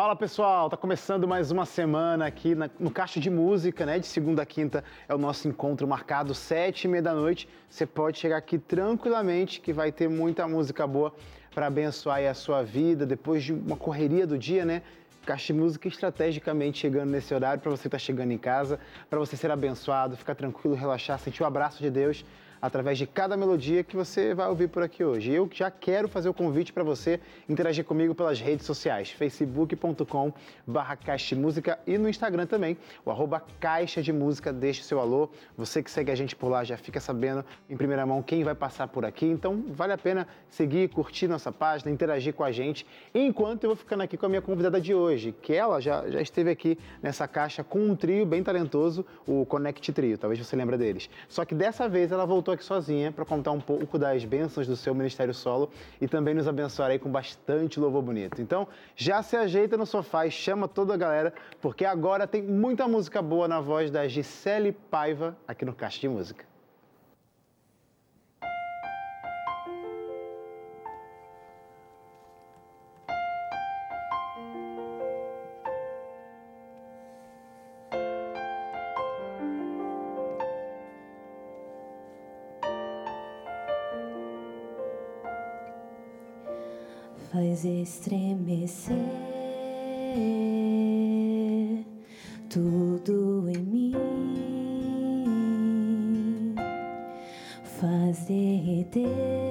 Fala pessoal, tá começando mais uma semana aqui na, no Caixa de Música, né? De segunda a quinta é o nosso encontro marcado, sete e meia da noite. Você pode chegar aqui tranquilamente, que vai ter muita música boa para abençoar a sua vida depois de uma correria do dia, né? Caixa de Música estrategicamente chegando nesse horário para você estar tá chegando em casa, para você ser abençoado, ficar tranquilo, relaxar, sentir o abraço de Deus através de cada melodia que você vai ouvir por aqui hoje. Eu já quero fazer o convite para você interagir comigo pelas redes sociais, facebook.com barra Caixa de Música e no Instagram também, o arroba Caixa de Música, deixe seu alô. Você que segue a gente por lá já fica sabendo em primeira mão quem vai passar por aqui, então vale a pena seguir, curtir nossa página, interagir com a gente, enquanto eu vou ficando aqui com a minha convidada de hoje, que ela já, já esteve aqui nessa caixa com um trio bem talentoso, o Connect Trio, talvez você lembre deles. Só que dessa vez ela voltou estou aqui sozinha para contar um pouco das bênçãos do seu ministério solo e também nos abençoar aí com bastante louvor bonito. Então, já se ajeita no sofá e chama toda a galera, porque agora tem muita música boa na voz da Gisele Paiva aqui no Caixa de Música. Faz estremecer tudo em mim, faz derreter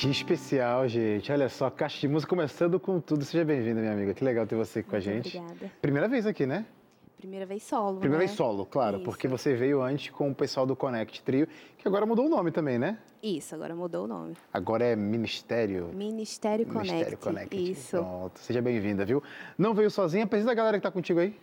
Que especial, gente. Olha só, Caixa de Música começando com tudo. Seja bem-vinda, minha amiga. Que legal ter você com a gente. Obrigada. Primeira vez aqui, né? Primeira vez solo. Primeira né? vez solo, claro, Isso. porque você veio antes com o pessoal do Connect Trio, que agora mudou o nome também, né? Isso, agora mudou o nome. Agora é Ministério. Ministério Connect. Ministério Connect. Isso. Pronto, seja bem-vinda, viu? Não veio sozinha, precisa da galera que tá contigo aí?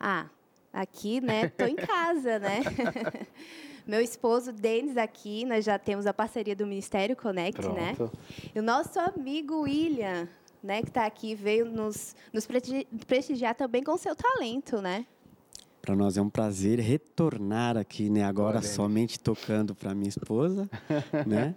Ah, aqui, né? Tô em casa, né? Meu esposo Denis aqui, nós já temos a parceria do Ministério Connect, né? Pronto. E o nosso amigo William, né, que está aqui, veio nos, nos presti- prestigiar também com seu talento, né? Para nós é um prazer retornar aqui, né? Agora Olha somente tocando para minha esposa, né?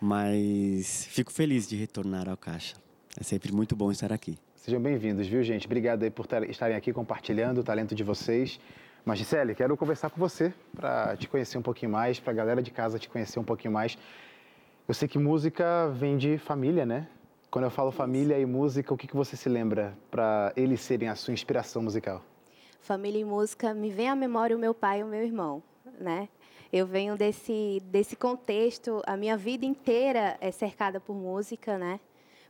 Mas fico feliz de retornar ao Caixa. É sempre muito bom estar aqui. Sejam bem-vindos, viu, gente? Obrigado aí por tar- estarem aqui compartilhando o talento de vocês. Mas, Gisele, quero conversar com você para te conhecer um pouquinho mais, para a galera de casa te conhecer um pouquinho mais. Eu sei que música vem de família, né? Quando eu falo família e música, o que, que você se lembra para eles serem a sua inspiração musical? Família e música, me vem à memória o meu pai e o meu irmão, né? Eu venho desse, desse contexto, a minha vida inteira é cercada por música, né?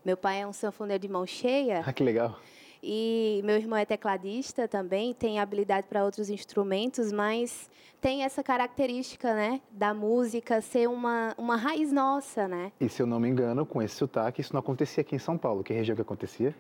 Meu pai é um sanfoneiro de mão cheia Ah, que legal. E meu irmão é tecladista também, tem habilidade para outros instrumentos, mas tem essa característica, né, da música ser uma, uma raiz nossa, né? E se eu não me engano, com esse sotaque, isso não acontecia aqui em São Paulo. Que região que acontecia?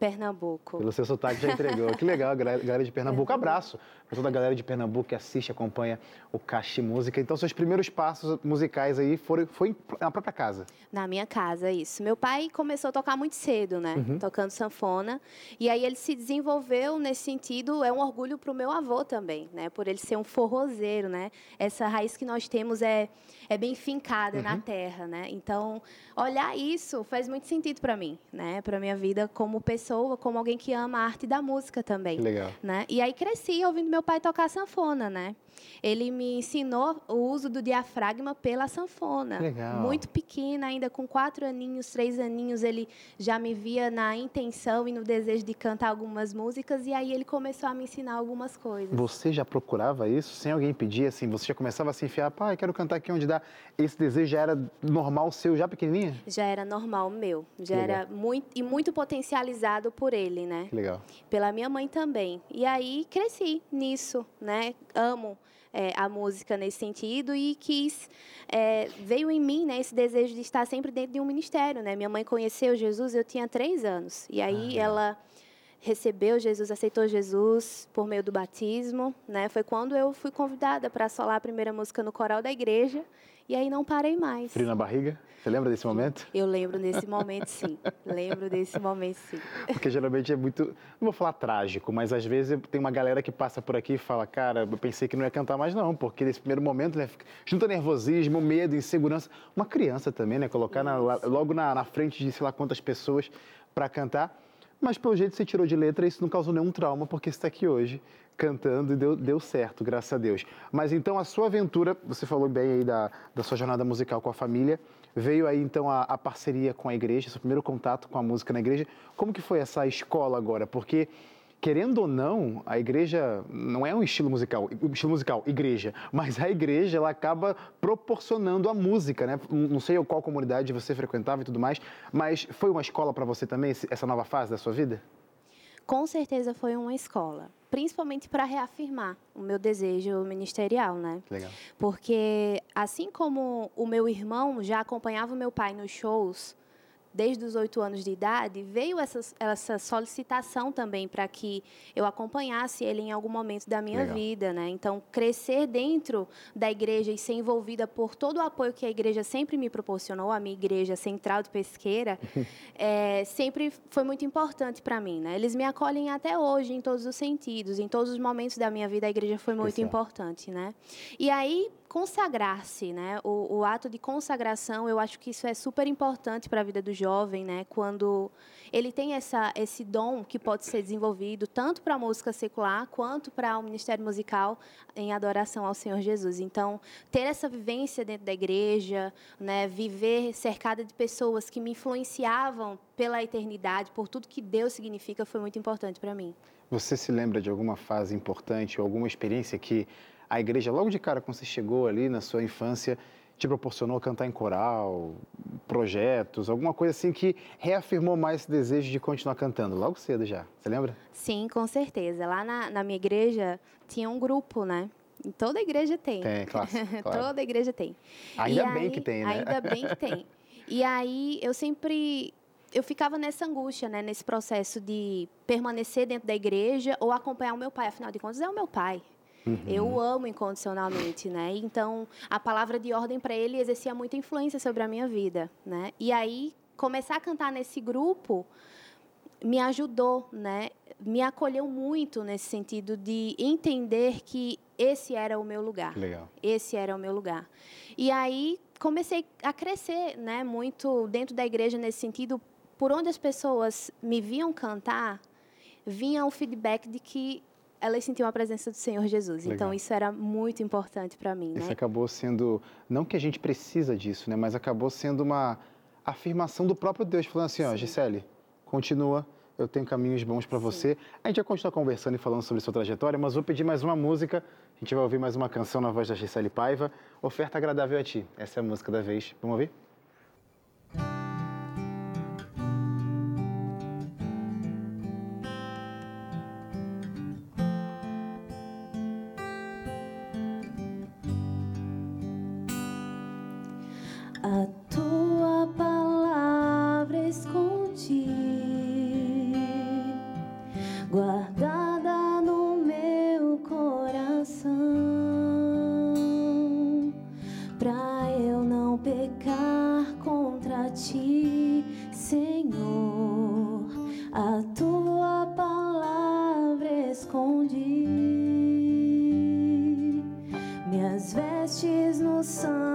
Pernambuco. Pelo seu sotaque já entregou. que legal, galera de Pernambuco. Abraço para toda a galera de Pernambuco que assiste, acompanha o Caixa Música. Então, seus primeiros passos musicais aí foram foi na própria casa. Na minha casa, isso. Meu pai começou a tocar muito cedo, né? Tocando sanfona. E aí ele se desenvolveu nesse sentido. É um orgulho para o meu avô também, né? Por ele ser um forrozeiro, né? Essa raiz que nós temos é, é bem fincada na terra, né? Então, olhar isso faz muito sentido para mim, né? Para minha vida como pessoa, como alguém que ama a arte da música também legal. né? E aí cresci ouvindo meu pai tocar sanfona, né? Ele me ensinou o uso do diafragma pela sanfona. Legal. Muito pequena, ainda com quatro aninhos, três aninhos, ele já me via na intenção e no desejo de cantar algumas músicas e aí ele começou a me ensinar algumas coisas. Você já procurava isso sem alguém pedir? Assim, você já começava a se enfiar, pai, quero cantar aqui onde dá. Esse desejo já era normal seu, já pequenininha? Já era normal meu, já Legal. era muito e muito potencializado por ele, né? Legal. pela minha mãe também. E aí cresci nisso, né? Amo é, a música nesse sentido e quis é, veio em mim, né? Esse desejo de estar sempre dentro de um ministério, né? Minha mãe conheceu Jesus, eu tinha três anos e aí Ah, ela recebeu Jesus, aceitou Jesus por meio do batismo, né? Foi quando eu fui convidada para solar a primeira música no coral da igreja e aí não parei mais. Frio na barriga? Você lembra desse momento? Eu lembro desse momento, sim. lembro desse momento, sim. Porque geralmente é muito, não vou falar trágico, mas às vezes tem uma galera que passa por aqui e fala, cara, eu pensei que não ia cantar mais não, porque nesse primeiro momento, né, junta nervosismo, medo, insegurança. Uma criança também, né, colocar na- logo na, na frente de sei lá quantas pessoas para cantar. Mas pelo jeito você tirou de letra, isso não causou nenhum trauma, porque você está aqui hoje cantando e deu, deu certo, graças a Deus. Mas então a sua aventura, você falou bem aí da, da sua jornada musical com a família, veio aí então a, a parceria com a igreja, seu primeiro contato com a música na igreja. Como que foi essa escola agora? Porque querendo ou não, a igreja não é um estilo musical, um estilo musical, igreja, mas a igreja ela acaba proporcionando a música, né? Não sei qual comunidade você frequentava e tudo mais, mas foi uma escola para você também essa nova fase da sua vida? com certeza foi uma escola, principalmente para reafirmar o meu desejo ministerial, né? Legal. Porque assim como o meu irmão já acompanhava o meu pai nos shows desde os oito anos de idade, veio essa, essa solicitação também para que eu acompanhasse ele em algum momento da minha Legal. vida, né? Então, crescer dentro da igreja e ser envolvida por todo o apoio que a igreja sempre me proporcionou, a minha igreja central de Pesqueira, é, sempre foi muito importante para mim, né? Eles me acolhem até hoje em todos os sentidos, em todos os momentos da minha vida a igreja foi muito Especial. importante, né? E aí consagrar-se, né? O, o ato de consagração, eu acho que isso é super importante para a vida do jovem, né? Quando ele tem essa, esse dom que pode ser desenvolvido tanto para a música secular quanto para o ministério musical em adoração ao Senhor Jesus. Então, ter essa vivência dentro da igreja, né? Viver cercada de pessoas que me influenciavam pela eternidade, por tudo que Deus significa, foi muito importante para mim. Você se lembra de alguma fase importante ou alguma experiência que a igreja, logo de cara, quando você chegou ali na sua infância, te proporcionou cantar em coral, projetos, alguma coisa assim que reafirmou mais esse desejo de continuar cantando? Logo cedo já, você lembra? Sim, com certeza. Lá na, na minha igreja tinha um grupo, né? Toda igreja tem. Tem, claro. claro. toda igreja tem. Ainda e bem aí, que tem, né? Ainda bem que tem. E aí eu sempre eu ficava nessa angústia, né, nesse processo de permanecer dentro da igreja ou acompanhar o meu pai, afinal de contas é o meu pai. Uhum. Eu o amo incondicionalmente, né? Então, a palavra de ordem para ele exercia muita influência sobre a minha vida, né? E aí, começar a cantar nesse grupo me ajudou, né? Me acolheu muito nesse sentido de entender que esse era o meu lugar. Legal. Esse era o meu lugar. E aí comecei a crescer, né, muito dentro da igreja nesse sentido, por onde as pessoas me viam cantar, vinha o feedback de que elas sentiam a presença do Senhor Jesus. Legal. Então isso era muito importante para mim. Isso né? acabou sendo, não que a gente precisa disso, né? Mas acabou sendo uma afirmação do próprio Deus, falando assim, ó, Gisele, continua, eu tenho caminhos bons para você. A gente vai continuar conversando e falando sobre sua trajetória, mas vou pedir mais uma música. A gente vai ouvir mais uma canção na voz da Gisele Paiva. Oferta agradável a ti. Essa é a música da vez. Vamos ouvir? Senhor e meu Deus, assim como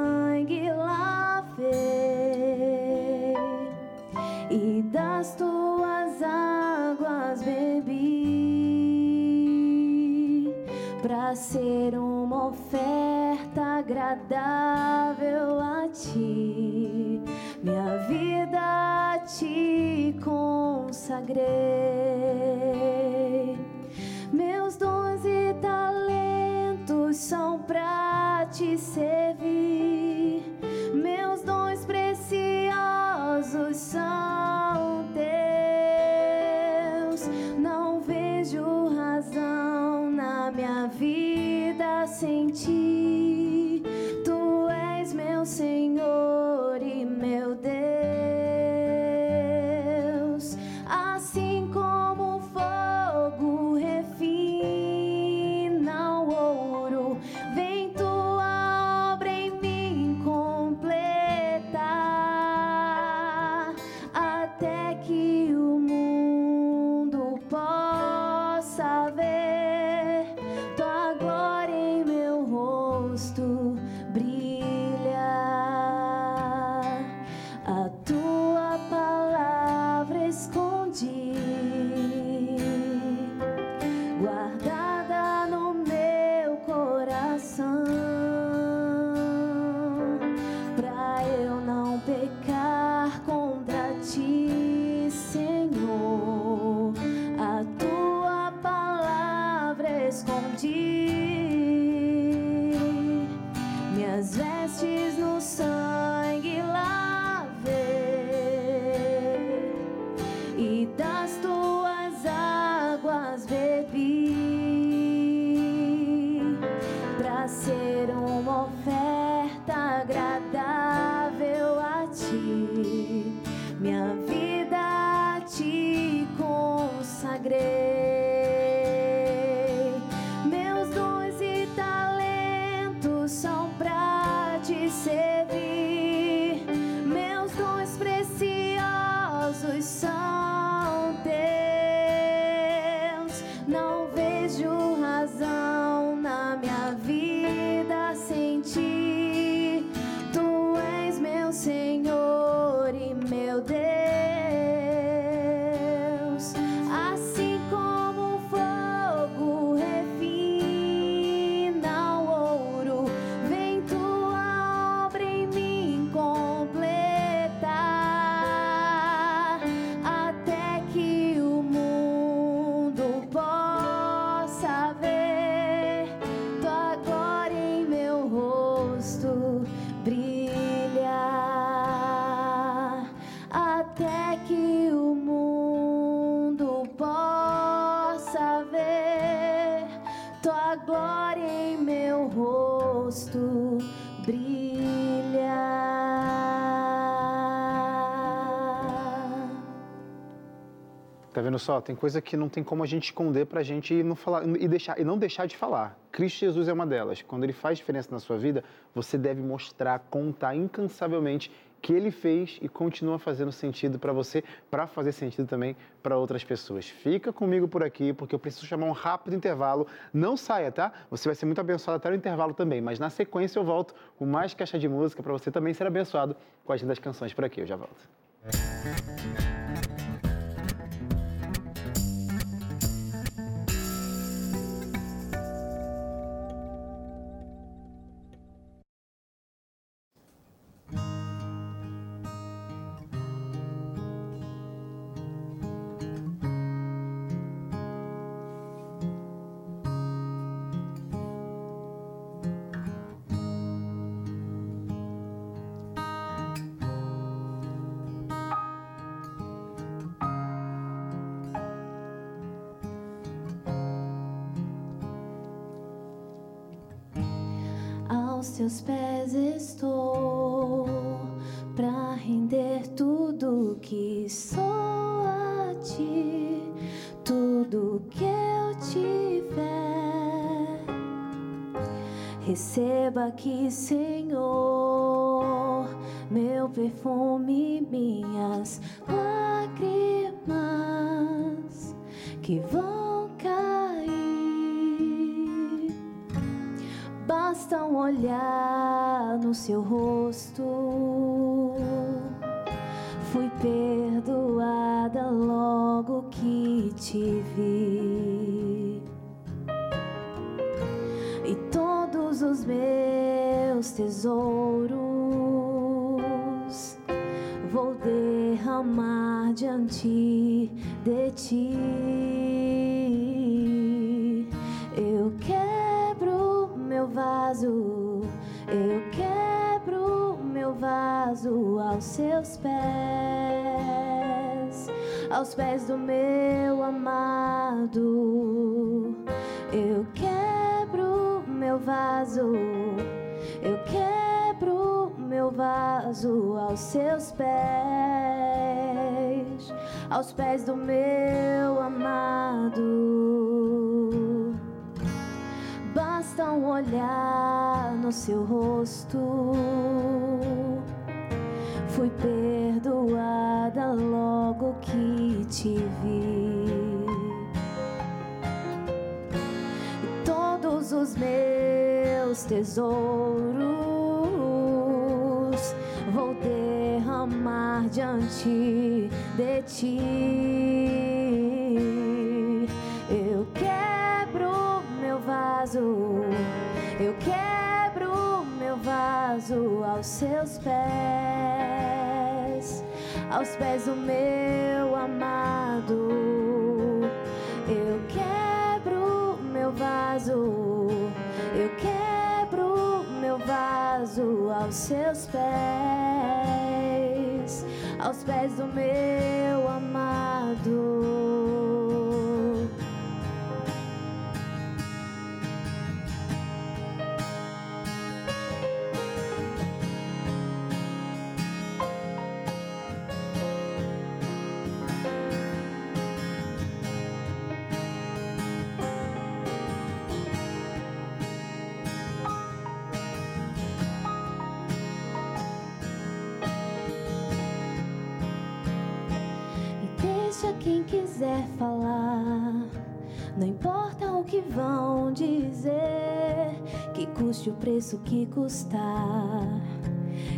É que o mundo possa ver tua glória em meu rosto brilhar. Tá vendo só? Tem coisa que não tem como a gente esconder pra gente e não falar e deixar e não deixar de falar. Cristo Jesus é uma delas. Quando ele faz diferença na sua vida, você deve mostrar, contar incansavelmente que ele fez e continua fazendo sentido para você, para fazer sentido também para outras pessoas. Fica comigo por aqui, porque eu preciso chamar um rápido intervalo. Não saia, tá? Você vai ser muito abençoado até o intervalo também, mas na sequência eu volto com mais caixa de música para você também ser abençoado com a agenda das canções por aqui. Eu já volto. Receba aqui, Senhor, meu perfume, minhas lágrimas que vão cair. Basta um olhar no seu rosto. Fui perdoada logo que te vi. Meus tesouros vou derramar diante de ti. Eu quebro meu vaso, eu quebro meu vaso aos seus pés, aos pés do meu amado. Eu quebro meu vaso, eu quebro meu vaso aos seus pés, aos pés do meu amado. Basta um olhar no seu rosto. Fui perdoada logo que te vi. Todos os meus tesouros vou derramar diante de ti. Eu quebro meu vaso, eu quebro meu vaso aos seus pés, aos pés do meu amado. Eu quebro meu vaso, aos seus pés, aos pés do meu amado. Quem quiser falar. Não importa o que vão dizer, que custe o preço que custar.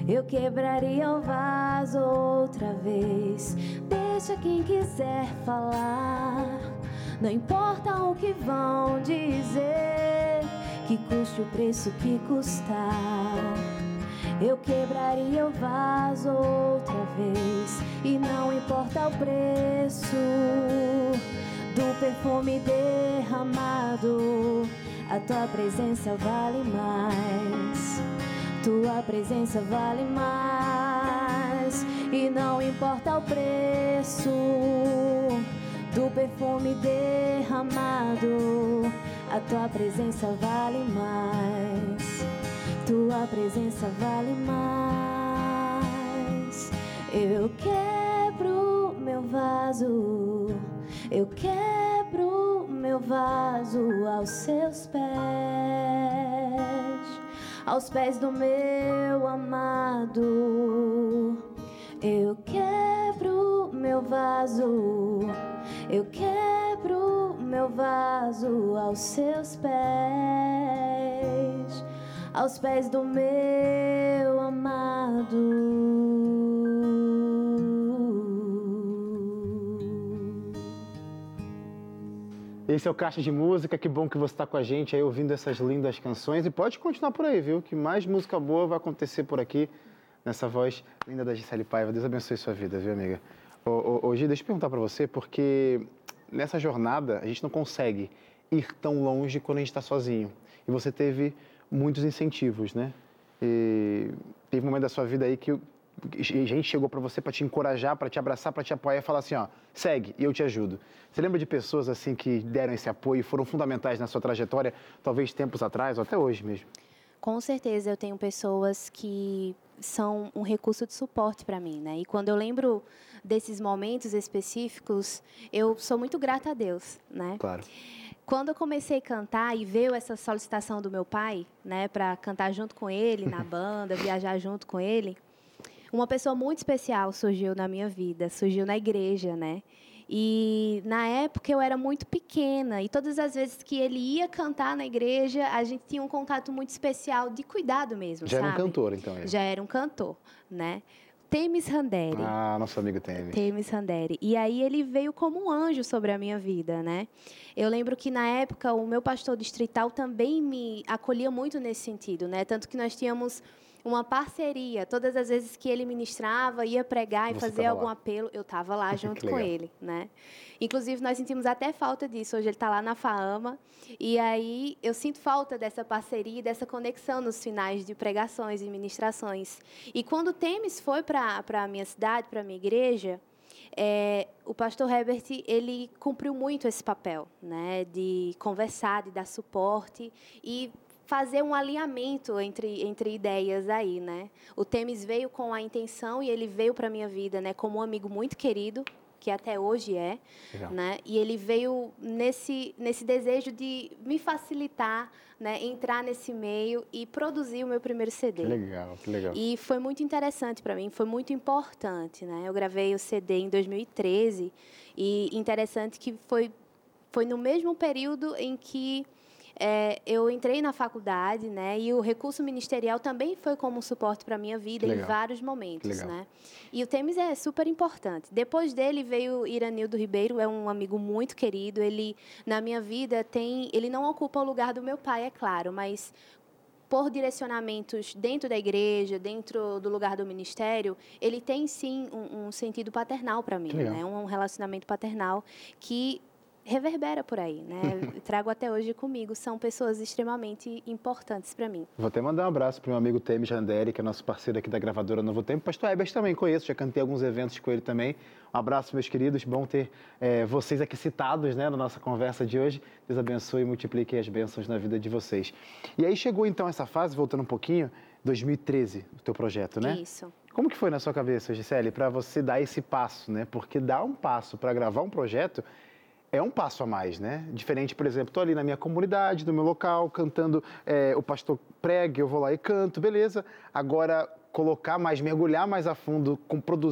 Eu quebraria o vaso outra vez. Deixa quem quiser falar. Não importa o que vão dizer, que custe o preço que custar. Eu quebraria o vaso outra vez e não importa o preço do perfume derramado, a tua presença vale mais. Tua presença vale mais e não importa o preço do perfume derramado, A tua presença vale mais. Tua presença vale mais. Eu quebro meu vaso. Eu quebro meu vaso aos seus pés. Aos pés do meu amado. Eu quebro meu vaso. Eu quebro meu vaso aos seus pés, aos pés do meu amado. Esse é o Caixa de Música, que bom que você está com a gente aí ouvindo essas lindas canções. E pode continuar por aí, viu? Que mais música boa vai acontecer por aqui, nessa voz linda da Gisele Paiva. Deus abençoe sua vida, viu, amiga? Hoje, deixa eu perguntar para você, porque nessa jornada a gente não consegue ir tão longe quando a gente está sozinho. E você teve muitos incentivos, né? E teve um momento da sua vida aí que a gente chegou para você para te encorajar, para te abraçar, para te apoiar e falar assim, ó, segue e eu te ajudo. Você lembra de pessoas assim que deram esse apoio e foram fundamentais na sua trajetória, talvez tempos atrás ou até hoje mesmo? Com certeza eu tenho pessoas que são um recurso de suporte para mim, né? E quando eu lembro desses momentos específicos, eu sou muito grata a Deus, né? Claro. Quando eu comecei a cantar e veio essa solicitação do meu pai, né, para cantar junto com ele na banda, viajar junto com ele, uma pessoa muito especial surgiu na minha vida, surgiu na igreja, né? E na época eu era muito pequena e todas as vezes que ele ia cantar na igreja, a gente tinha um contato muito especial de cuidado mesmo, Já sabe? era um cantor, então. Ele. Já era um cantor, né? Temis Randeri. Ah, nosso amigo Temis. Temis Randeri. E aí ele veio como um anjo sobre a minha vida, né? Eu lembro que na época o meu pastor distrital também me acolhia muito nesse sentido, né? Tanto que nós tínhamos uma parceria. Todas as vezes que ele ministrava, ia pregar e Você fazer algum lá. apelo, eu estava lá junto com ele, né? Inclusive, nós sentimos até falta disso. Hoje ele está lá na FAAMA. E aí, eu sinto falta dessa parceria e dessa conexão nos finais de pregações e ministrações. E quando o Temes foi para a minha cidade, para a minha igreja, é, o pastor Herbert ele cumpriu muito esse papel, né, de conversar, de dar suporte e fazer um alinhamento entre, entre ideias aí, né? O Temes veio com a intenção e ele veio para minha vida, né, como um amigo muito querido que até hoje é, Legal. né? E ele veio nesse nesse desejo de me facilitar, né, entrar nesse meio e produzir o meu primeiro CD. Que legal, que legal. E foi muito interessante para mim, foi muito importante, né? Eu gravei o CD em 2013 e interessante que foi foi no mesmo período em que é, eu entrei na faculdade, né? E o recurso ministerial também foi como um suporte para a minha vida Que em legal. vários momentos, legal. né? E o Temes é super importante. Depois dele veio o Iranildo Ribeiro, é um amigo muito querido. Ele, na minha vida, tem... Ele não ocupa o lugar do meu pai, é claro, mas por direcionamentos dentro da igreja, dentro do lugar do ministério, ele tem sim um, um sentido paternal para mim, legal. né? Um relacionamento paternal que reverbera por aí, né? Trago até hoje comigo, são pessoas extremamente importantes para mim. Vou até mandar um abraço para meu amigo Temis Janderi, que é nosso parceiro aqui da gravadora Novo Tempo. Pastor Ebers também conheço, já cantei alguns eventos com ele também. Um abraço, meus queridos. Bom ter eh, vocês aqui citados né, na nossa conversa de hoje. Deus abençoe e multiplique as bênçãos na vida de vocês. E aí chegou então essa fase, voltando um pouquinho, 2013, o teu projeto, né? Isso. Como que foi na sua cabeça, Gisele, para você dar esse passo, né? Porque dar um passo para gravar um projeto é um passo a mais, né? Diferente, por exemplo, estou ali na minha comunidade, no meu local, cantando, é, o pastor prega, eu vou lá e canto, beleza. Agora, colocar mais, mergulhar mais a fundo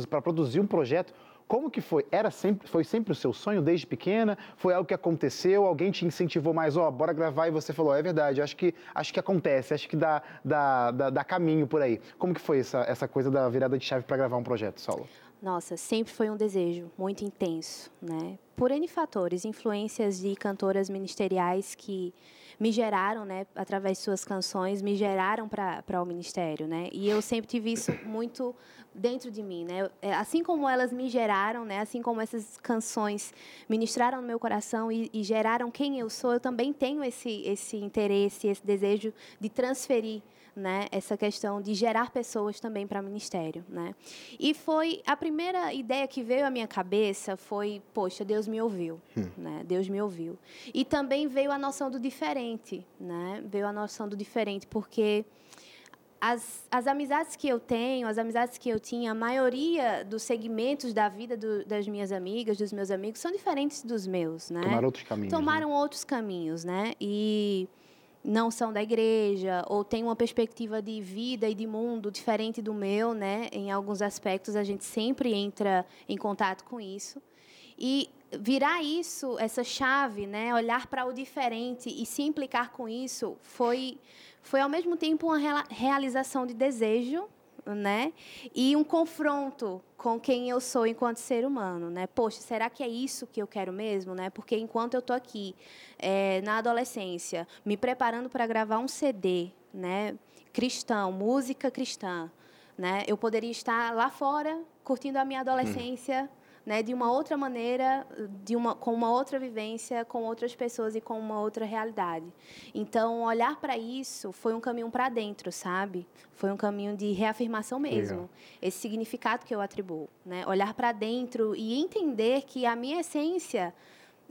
para produzir um projeto, como que foi? Era sempre, foi sempre o seu sonho desde pequena? Foi algo que aconteceu? Alguém te incentivou mais, ó, bora gravar e você falou, é verdade, acho que, acho que acontece, acho que dá, dá, dá, dá caminho por aí. Como que foi essa, essa coisa da virada de chave para gravar um projeto solo? Nossa, sempre foi um desejo muito intenso, né? Por N fatores, influências de cantoras ministeriais que me geraram, né, através de suas canções, me geraram para o ministério, né? E eu sempre tive isso muito dentro de mim, né? É, assim como elas me geraram, né? Assim como essas canções ministraram no meu coração e, e geraram quem eu sou, eu também tenho esse esse interesse, esse desejo de transferir né, essa questão de gerar pessoas também para ministério, né? E foi a primeira ideia que veio à minha cabeça foi, poxa, Deus me ouviu, hum. né? Deus me ouviu. E também veio a noção do diferente, né? Veio a noção do diferente porque as, as amizades que eu tenho, as amizades que eu tinha, a maioria dos segmentos da vida do, das minhas amigas, dos meus amigos, são diferentes dos meus, né? Tomaram outros caminhos. Né? Tomaram né? outros caminhos, né? E não são da igreja ou têm uma perspectiva de vida e de mundo diferente do meu, né? Em alguns aspectos a gente sempre entra em contato com isso. E virar isso, essa chave, né, olhar para o diferente e se implicar com isso foi foi ao mesmo tempo uma realização de desejo né? E um confronto com quem eu sou enquanto ser humano, né? Poxa, será que é isso que eu quero mesmo, né? Porque enquanto eu tô aqui é, na adolescência, me preparando para gravar um CD, né? Cristão, música cristã, né? Eu poderia estar lá fora curtindo a minha adolescência. Hum né, de uma outra maneira, de uma, com uma outra vivência, com outras pessoas e com uma outra realidade. Então, olhar para isso foi um caminho para dentro, sabe? Foi um caminho de reafirmação mesmo. Legal. Esse significado que eu atribuo, né? Olhar para dentro e entender que a minha essência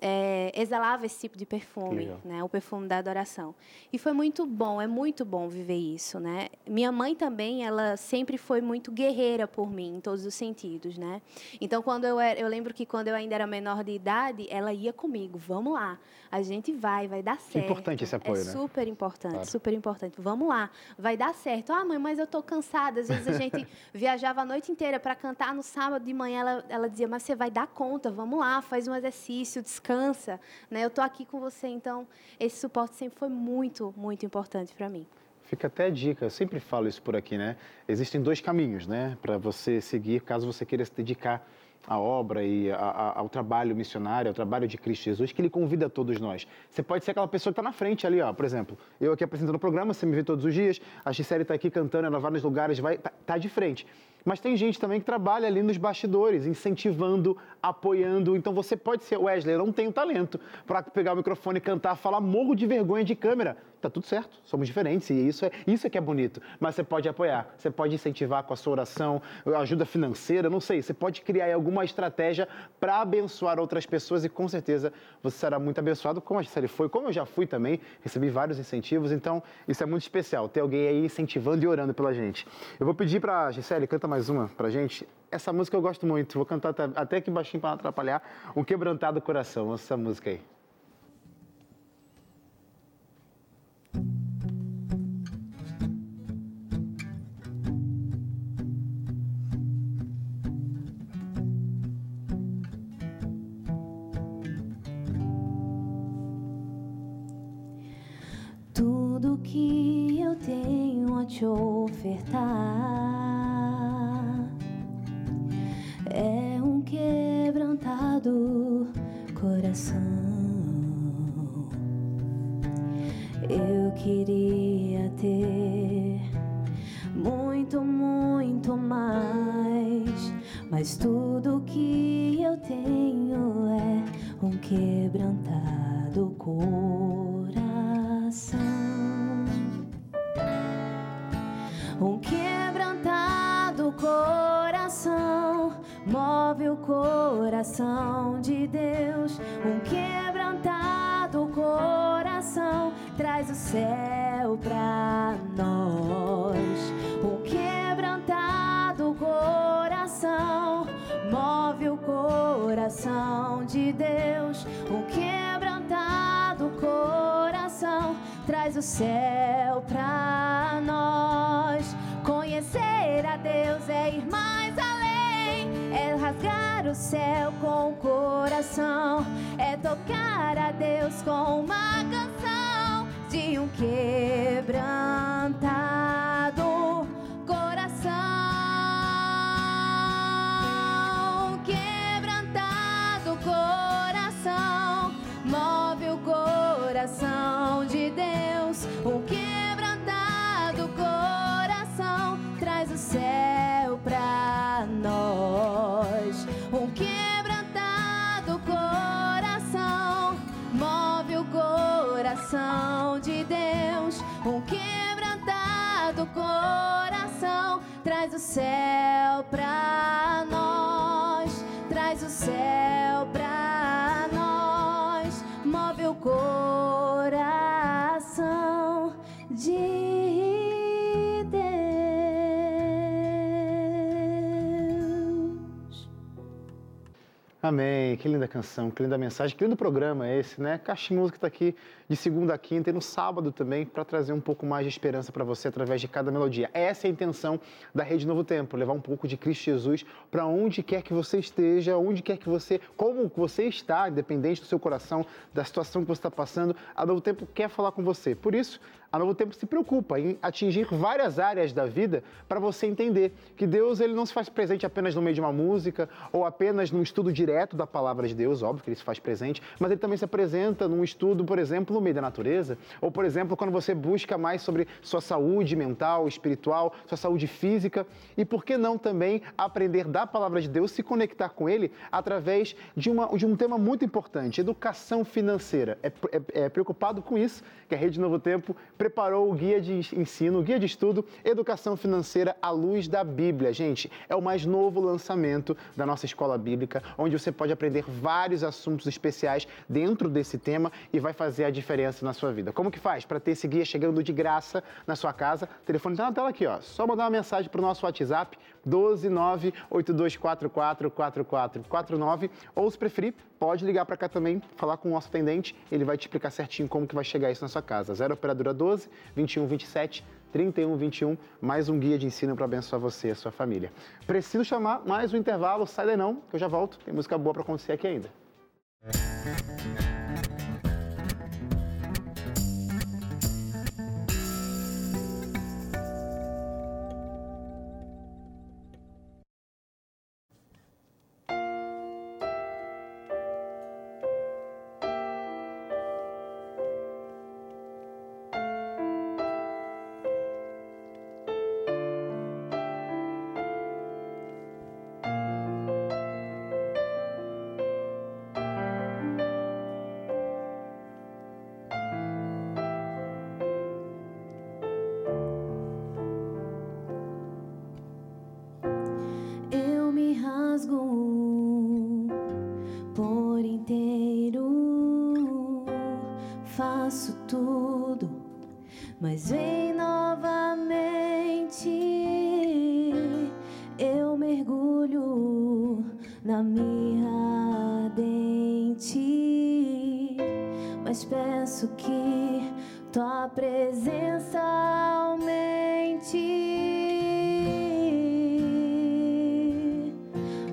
é, exalava esse tipo de perfume, né? O perfume da adoração. E foi muito bom, é muito bom viver isso, né? Minha mãe também, ela sempre foi muito guerreira por mim, em todos os sentidos, né? Então, quando eu era, eu lembro que quando eu ainda era menor de idade, ela ia comigo, vamos lá, a gente vai, vai dar certo. Importante esse apoio, é né? Super importante, claro. super importante. Vamos lá, vai dar certo. Ah, mãe, mas eu tô cansada. Às vezes a gente viajava a noite inteira para cantar no sábado de manhã, ela, ela dizia, mas você vai dar conta, vamos lá, faz um exercício, descansa descansa, né? Eu estou aqui com você, então esse suporte sempre foi muito, muito importante para mim. Fica até a dica, eu sempre falo isso por aqui, né? Existem dois caminhos, né, para você seguir, caso você queira se dedicar à obra e a, a, ao trabalho missionário, ao trabalho de Cristo Jesus, que ele convida todos nós. Você pode ser aquela pessoa que está na frente ali, ó, por exemplo. Eu aqui apresentando o programa, você me vê todos os dias, a Gisele está aqui cantando, ela vai nos lugares, vai, tá, tá de frente. Mas tem gente também que trabalha ali nos bastidores, incentivando, apoiando. Então você pode ser, Wesley, eu não tenho talento para pegar o microfone e cantar, falar morro de vergonha de câmera tá tudo certo, somos diferentes e isso é, isso é que é bonito. Mas você pode apoiar, você pode incentivar com a sua oração, ajuda financeira, não sei, você pode criar alguma estratégia para abençoar outras pessoas e com certeza você será muito abençoado, como a Gisele foi, como eu já fui também, recebi vários incentivos, então isso é muito especial, ter alguém aí incentivando e orando pela gente. Eu vou pedir para a Gisele, canta mais uma pra gente. Essa música eu gosto muito, vou cantar até, até aqui baixinho para não atrapalhar, Um Quebrantado Coração, essa música aí. que eu tenho a te ofertar quebrantado coração. Eu queria ter muito, muito mais, mas tudo que eu tenho é um quebrantado coração. Amém. Que linda canção, que linda mensagem, que lindo programa esse, né? Caixa Música está aqui de segunda a quinta e no sábado também para trazer um pouco mais de esperança para você através de cada melodia. Essa é a intenção da Rede Novo Tempo, levar um pouco de Cristo Jesus para onde quer que você esteja, onde quer que você, como você está, independente do seu coração, da situação que você está passando, a Novo Tempo quer falar com você. Por isso, a Novo Tempo se preocupa em atingir várias áreas da vida para você entender que Deus ele não se faz presente apenas no meio de uma música ou apenas num estudo direto da palavra de Deus, óbvio que ele se faz presente, mas ele também se apresenta num estudo, por exemplo, no meio da natureza, ou por exemplo, quando você busca mais sobre sua saúde mental, espiritual, sua saúde física, e por que não também aprender da palavra de Deus, se conectar com ele através de, uma, de um tema muito importante, educação financeira. É, é, é preocupado com isso que a Rede Novo Tempo preparou o guia de ensino, o guia de estudo Educação Financeira à Luz da Bíblia. Gente, é o mais novo lançamento da nossa escola bíblica, onde você pode aprender vários assuntos especiais dentro desse tema e vai fazer a diferença na sua vida. Como que faz para ter esse guia chegando de graça na sua casa? O telefone está na tela aqui, ó. Só mandar uma mensagem para o nosso WhatsApp 12982444449 ou se preferir, pode ligar para cá também, falar com o nosso atendente, ele vai te explicar certinho como que vai chegar isso na sua casa. 0 operadora 12 21 27 31 21, mais um guia de ensino para abençoar você e a sua família. Preciso chamar mais um intervalo, sai daí não, que eu já volto, tem música boa para acontecer aqui ainda. Mas peço que tua presença aumente.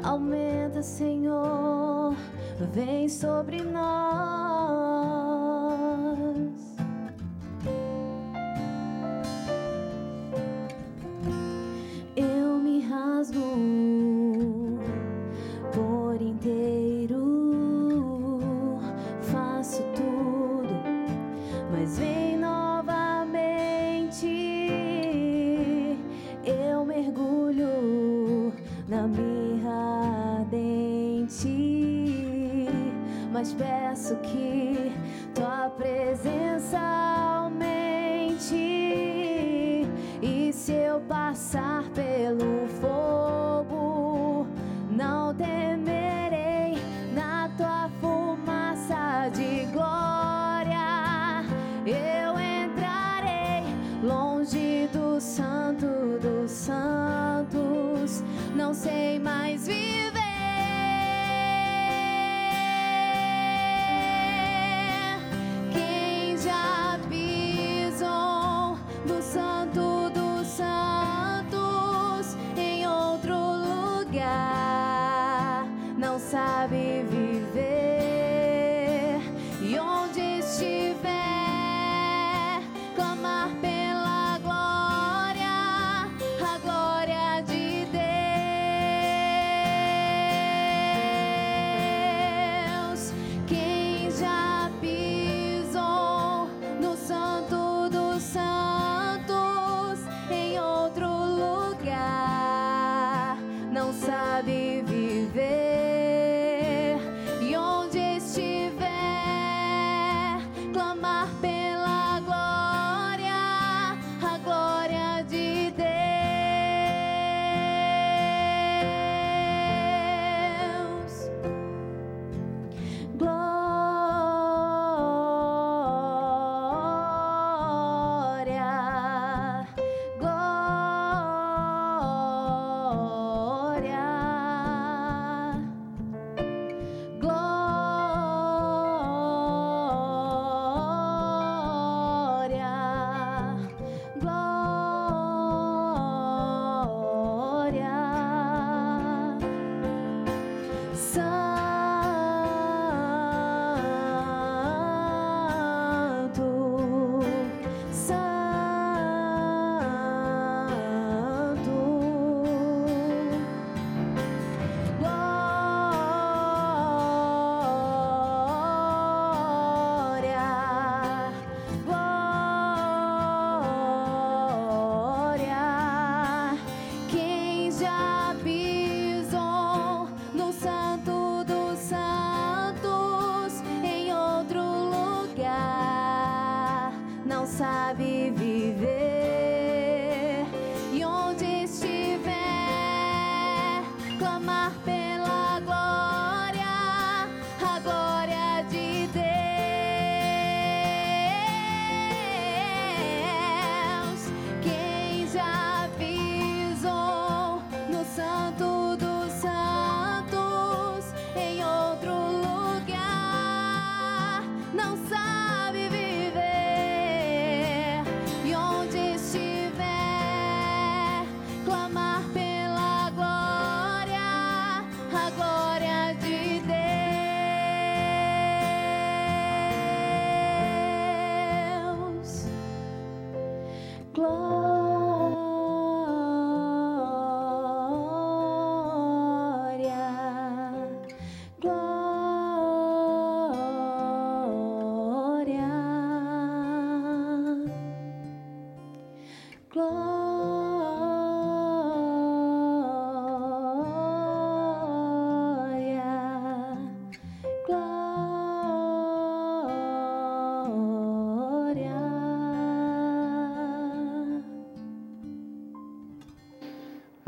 Aumenta, Senhor, vem sobre nós. Mas peço que tua presença aumente. E se eu passar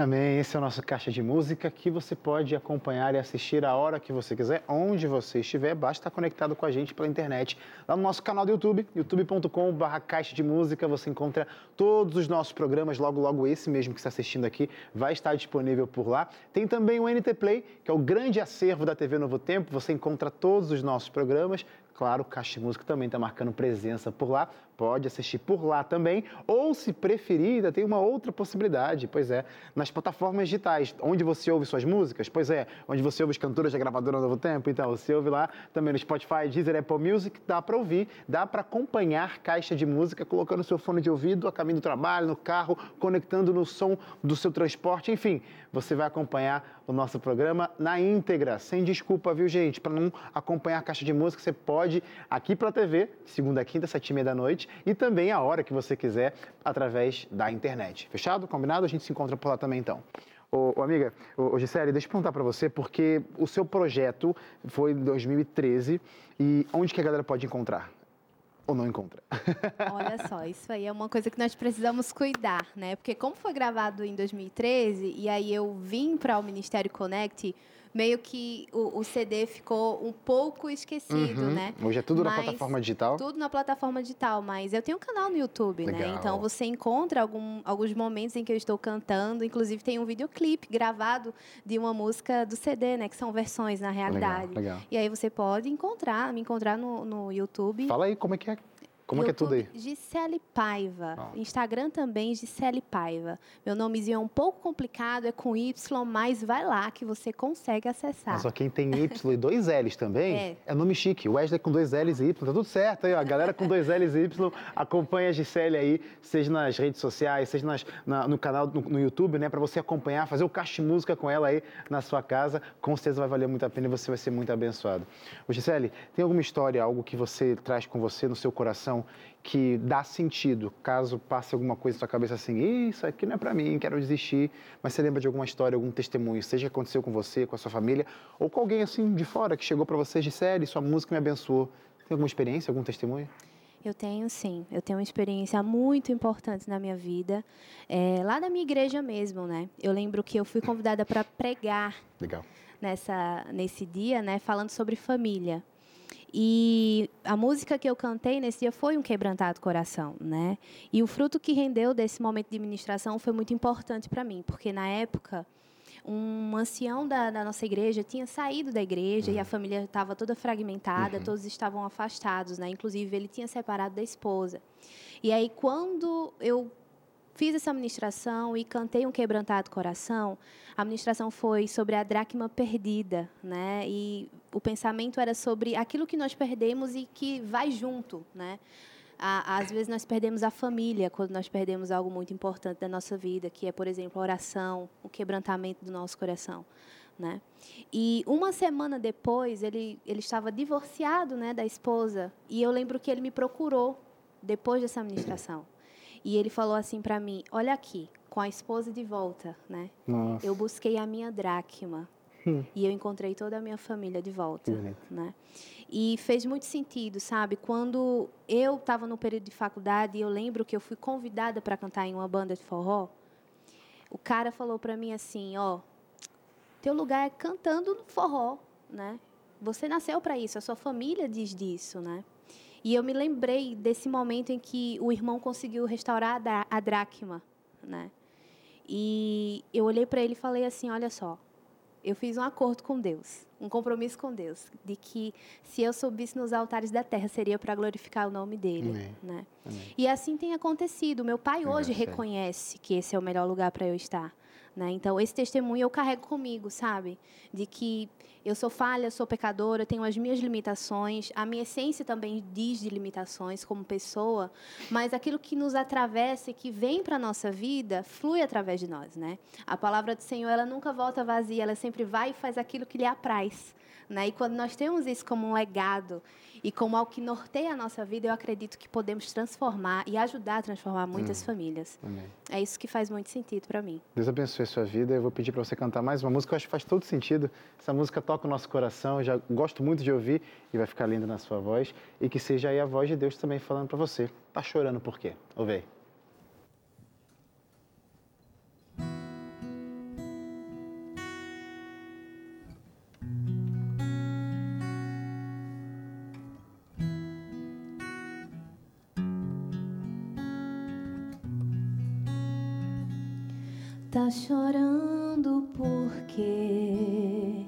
Amém. Esse é o nosso Caixa de Música que você pode acompanhar e assistir a hora que você quiser, onde você estiver. Basta estar conectado com a gente pela internet. Lá no nosso canal do YouTube, youtube.com.br Caixa de Música, você encontra todos os nossos programas. Logo, logo esse mesmo que está assistindo aqui vai estar disponível por lá. Tem também o NT Play, que é o grande acervo da TV Novo Tempo. Você encontra todos os nossos programas. Claro, Caixa de Música também está marcando presença por lá. Pode assistir por lá também. Ou, se preferir, tem uma outra possibilidade. Pois é, nas plataformas digitais, onde você ouve suas músicas. Pois é, onde você ouve os cantores da gravadora Novo Tempo. Então, você ouve lá também no Spotify, Deezer, Apple Music. Dá para ouvir, dá para acompanhar Caixa de Música, colocando seu fone de ouvido a caminho do trabalho, no carro, conectando no som do seu transporte. Enfim, você vai acompanhar o nosso programa na íntegra, sem desculpa, viu, gente? Para não acompanhar a Caixa de Música, você pode aqui para a TV, segunda quinta, sete e meia da noite, e também a hora que você quiser, através da internet. Fechado? Combinado? A gente se encontra por lá também, então. Ô, ô, amiga, ô, ô, Gisele, deixa eu perguntar para você, porque o seu projeto foi em 2013, e onde que a galera pode encontrar? Ou não encontra? Olha só, isso aí é uma coisa que nós precisamos cuidar, né? Porque como foi gravado em 2013 e aí eu vim para o Ministério Connect, meio que o, o CD ficou um pouco esquecido, Uhum. né? Hoje é tudo na Mas plataforma digital? Tudo na plataforma digital, mas eu tenho um canal no YouTube, né? Legal. Então você encontra algum- alguns momentos em que eu estou cantando, inclusive tem um videoclipe gravado de uma música do CD, né? Que são versões na realidade. Legal, legal. E aí você pode encontrar, me encontrar no, no YouTube. Fala aí como é que é, como é que é tudo aí. YouTube, Gisele Paiva. Ó. Instagram também, Gisele Paiva. Meu nomezinho é um pouco complicado, é com Y, mas vai lá que você consegue acessar. Mas só quem tem Y e dois L's também É. é, nome chique. Wesley com dois L's e Y, tá tudo certo aí, ó. A galera com dois L's e Y acompanha a Gisele aí, seja nas redes sociais, seja nas- na- no canal, no, no YouTube, né? Pra você acompanhar, fazer o caixa música com ela aí na sua casa. Com certeza vai valer muito a pena e você vai ser muito abençoado. Ô, Gisele, tem alguma história, algo que você traz com você no seu coração que dá sentido, caso passe alguma coisa na sua cabeça assim, "Ih, isso aqui não é pra mim, quero desistir, mas você lembra de alguma história, algum testemunho, seja que aconteceu com você, com a sua família, ou com alguém assim de fora que chegou pra você de série, sua música me abençoou. Tem alguma experiência, algum testemunho? Eu tenho sim, eu tenho uma experiência muito importante na minha vida, é, lá da minha igreja mesmo, né? Eu lembro que eu fui convidada para pregar Legal. nessa nesse dia, né, falando sobre família. E a música que eu cantei nesse dia foi um quebrantado coração, né? E o fruto que rendeu desse momento de ministração foi muito importante para mim, porque na época um ancião da, da nossa igreja tinha saído da igreja e a família estava toda fragmentada, todos estavam afastados, né? Inclusive ele tinha separado da esposa. E aí quando eu fiz essa ministração e cantei um quebrantado coração, a ministração foi sobre a dracma perdida, né? E o pensamento era sobre aquilo que nós perdemos e que vai junto, né? Às vezes nós perdemos a família quando nós perdemos algo muito importante da nossa vida, que é, por exemplo, a oração, o quebrantamento do nosso coração, né? E uma semana depois ele ele estava divorciado, né, da esposa, e eu lembro que ele me procurou depois dessa ministração. E ele falou assim para mim: "Olha aqui, com a esposa de volta, né? Nossa. Eu busquei a minha dracma. Hum. E eu encontrei toda a minha família de volta, né? E fez muito sentido, sabe? Quando eu estava no período de faculdade, eu lembro que eu fui convidada para cantar em uma banda de forró. O cara falou para mim assim, ó, teu lugar é cantando no forró, né? Você nasceu para isso, a sua família diz disso, né? E eu me lembrei desse momento em que o irmão conseguiu restaurar a dracma, né? E eu olhei para ele e falei assim, olha só, eu fiz um acordo com Deus, um compromisso com Deus, de que se eu subisse nos altares da terra seria para glorificar o nome dele, Amém. né? Amém. E assim tem acontecido. Meu pai hoje reconhece que esse é o melhor lugar para eu estar. Né? Então, esse testemunho eu carrego comigo, sabe? De que eu sou falha, sou pecadora, tenho as minhas limitações, a minha essência também diz de limitações como pessoa, mas aquilo que nos atravessa e que vem para a nossa vida flui através de nós, né? A palavra do Senhor, ela nunca volta vazia, ela sempre vai e faz aquilo que lhe apraz. Né? E quando nós temos isso como um legado e como algo que norteia a nossa vida, eu acredito que podemos transformar e ajudar a transformar muitas hum. famílias. Amém. É isso que faz muito sentido para mim. Deus abençoe a sua vida. Eu vou pedir para você cantar mais uma música eu acho que faz todo sentido. Essa música toca o nosso coração, eu já gosto muito de ouvir e vai ficar linda na sua voz. E que seja aí a voz de Deus também falando para você. Tá chorando por quê? Ouve aí. Tá chorando porque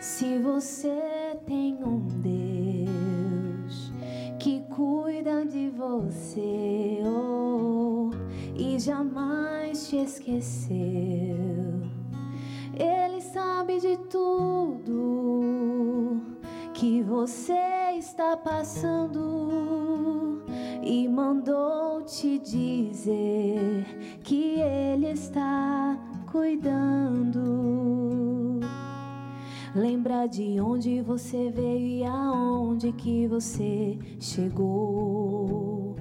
se você tem um Deus que cuida de você oh, e jamais te esqueceu, Ele sabe de tudo que você está passando e mandou te dizer que Ele está cuidando. Lembra de onde você veio e aonde que você chegou.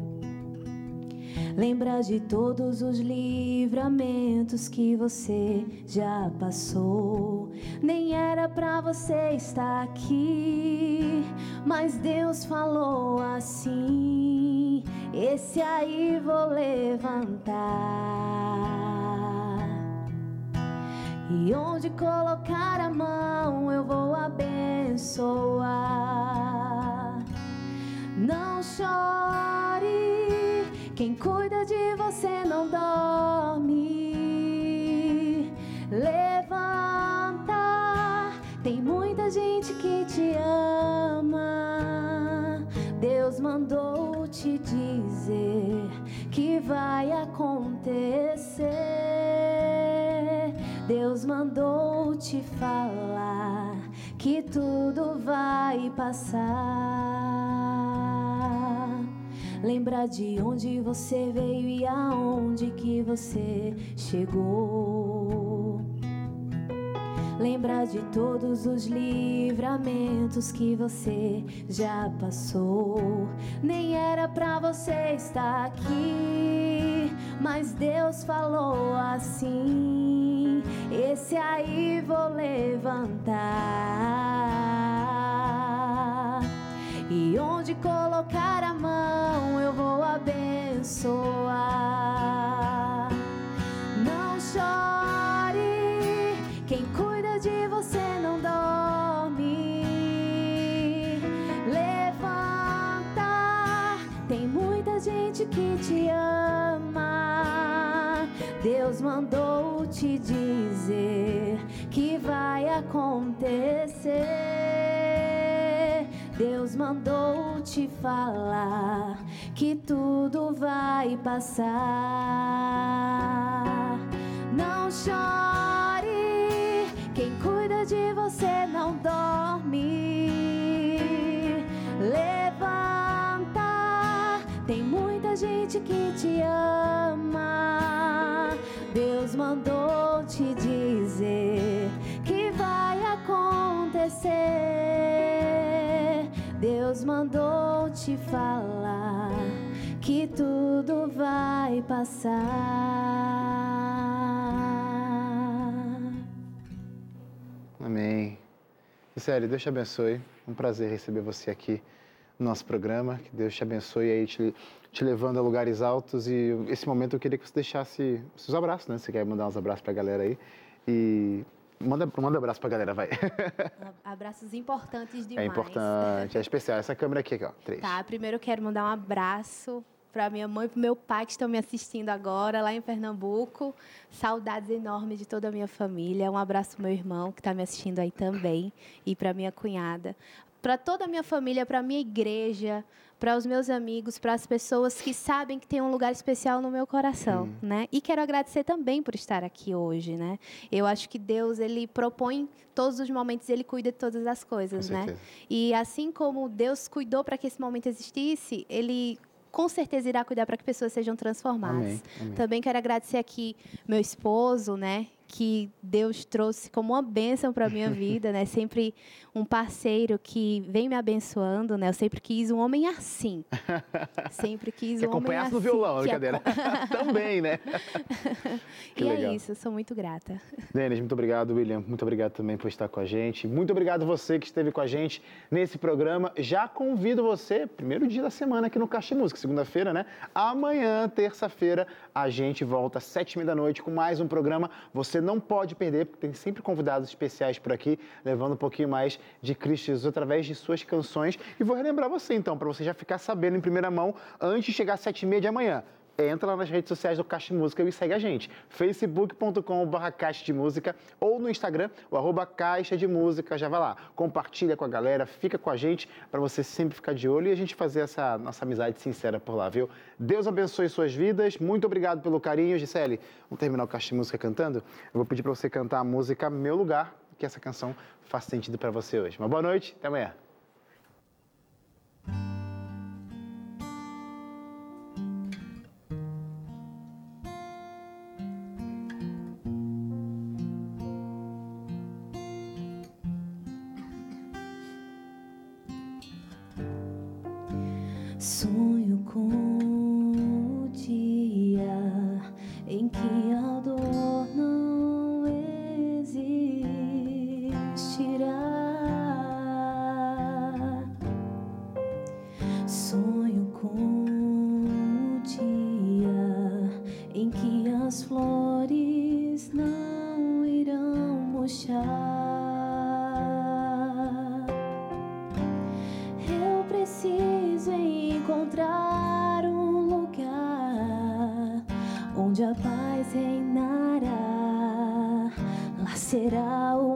Lembra de todos os livramentos que você já passou. Nem era para você estar aqui, mas Deus falou assim: Esse aí vou levantar. E onde colocar a mão eu vou abençoar. Não chore, quem cuida de você não dorme. Levanta, tem muita gente que te ama. Deus mandou te dizer que vai acontecer. Deus mandou te falar que tudo vai passar. Lembra de onde você veio e aonde que você chegou. Lembra de todos os livramentos que você já passou. Nem era pra você estar aqui, mas Deus falou assim esse aí vou levantar. E onde colocar a mão eu vou abençoar. Não chore, você não dorme. Levanta, tem muita gente que te ama. Deus mandou te dizer que vai acontecer. Deus mandou te falar que tudo vai passar. Não chore, de você não dorme. Levanta, tem muita gente que te ama. Deus mandou te dizer que vai acontecer. Deus mandou te falar que tudo vai passar. Amém. Gisele, Deus te abençoe. Um prazer receber você aqui no nosso programa. Que Deus te abençoe aí, te, te levando a lugares altos. E esse momento eu queria que você deixasse os seus abraços, né? Você quer mandar uns abraços para a galera aí. E manda, manda um abraço para a galera, vai. Abraços importantes demais. É importante, é especial. Essa câmera aqui, ó, três. Tá, primeiro eu quero mandar um abraço para minha mãe e para meu pai que estão me assistindo agora lá em Pernambuco. Saudades enormes de toda a minha família. Um abraço meu irmão que está me assistindo aí também e para minha cunhada. Para toda a minha família, para minha igreja, para os meus amigos, para as pessoas que sabem que tem um lugar especial no meu coração, hum. né? E quero agradecer também por estar aqui hoje, né? Eu acho que Deus ele propõe todos os momentos, ele cuida de todas as coisas, né? E assim como Deus cuidou para que esse momento existisse, ele com certeza irá cuidar para que pessoas sejam transformadas. Amém, amém. Também quero agradecer aqui meu esposo, né, que Deus trouxe como uma bênção para a minha vida, né? Sempre um parceiro que vem me abençoando, né? Eu sempre quis um homem assim. Sempre quis que um homem assim. no violão, brincadeira. Também, né? e é legal. é isso, sou muito grata. Denis, muito obrigado, William. Muito obrigado também por estar com a gente. Muito obrigado você que esteve com a gente nesse programa. Já convido você, primeiro dia da semana aqui no Caixa Música, segunda-feira, né? Amanhã, terça-feira, a gente volta às sete e meia da noite com mais um programa. Você não pode perder, porque tem sempre convidados especiais por aqui, levando um pouquinho mais de Cristo Jesus através de suas canções. E vou relembrar você então, para você já ficar sabendo em primeira mão, antes de chegar às sete e meia de amanhã entra lá nas redes sociais do Caixa de Música e segue a gente. facebook.com.br Caixa de Música ou no Instagram, o arroba Caixa de Música, já vai lá. Compartilha com a galera, fica com a gente para você sempre ficar de olho e a gente fazer essa nossa amizade sincera por lá, viu? Deus abençoe suas vidas, muito obrigado pelo carinho. Gisele, vamos terminar o Caixa de Música cantando? Eu vou pedir para você cantar a música Meu Lugar, que essa canção faz sentido para você hoje. Uma boa noite, até amanhã. Abraçar